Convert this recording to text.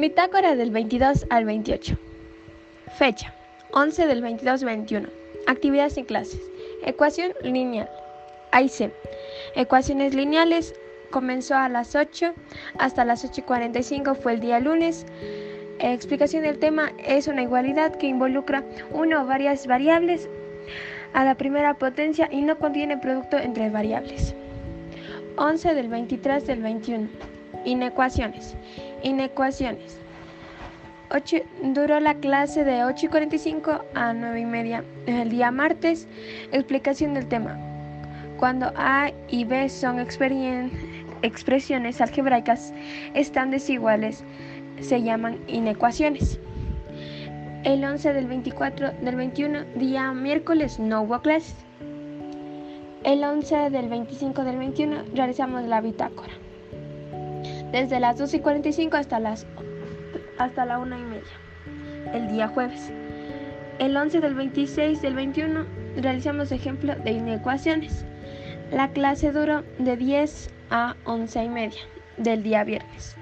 Bitácora del 22 al 28. Fecha. 11 del 22 21. Actividades en clases. Ecuación lineal. AIC. Ecuaciones lineales. Comenzó a las 8 hasta las 8.45 fue el día lunes. Explicación del tema es una igualdad que involucra una o varias variables a la primera potencia y no contiene producto entre variables. 11 del 23 del 21. Inecuaciones. Inecuaciones. duró la clase de 8 y 45 a 9 y media el día martes. Explicación del tema. Cuando A y B son expresiones algebraicas están desiguales, se llaman inecuaciones. El 11 del 24 del 21, día miércoles, no hubo clases. El 11 del 25 del 21 realizamos la bitácora. Desde las 2 y 45 hasta las hasta la 1 y media. El día jueves. El 11 del 26 del 21 realizamos ejemplo de inecuaciones. La clase duró de 10 a 11 y media del día viernes.